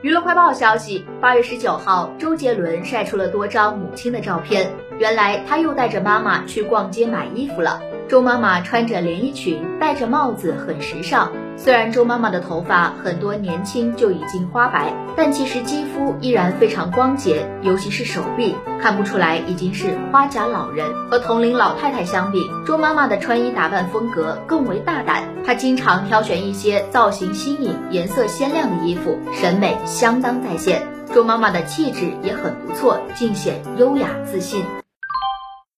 娱乐快报消息，八月十九号，周杰伦晒出了多张母亲的照片。原来他又带着妈妈去逛街买衣服了。周妈妈穿着连衣裙，戴着帽子，很时尚。虽然周妈妈的头发很多年轻就已经花白，但其实肌肤依然非常光洁，尤其是手臂，看不出来已经是花甲老人。和同龄老太太相比，周妈妈的穿衣打扮风格更为大胆。她经常挑选一些造型新颖、颜色鲜亮的衣服，审美相当在线。周妈妈的气质也很不错，尽显优雅自信。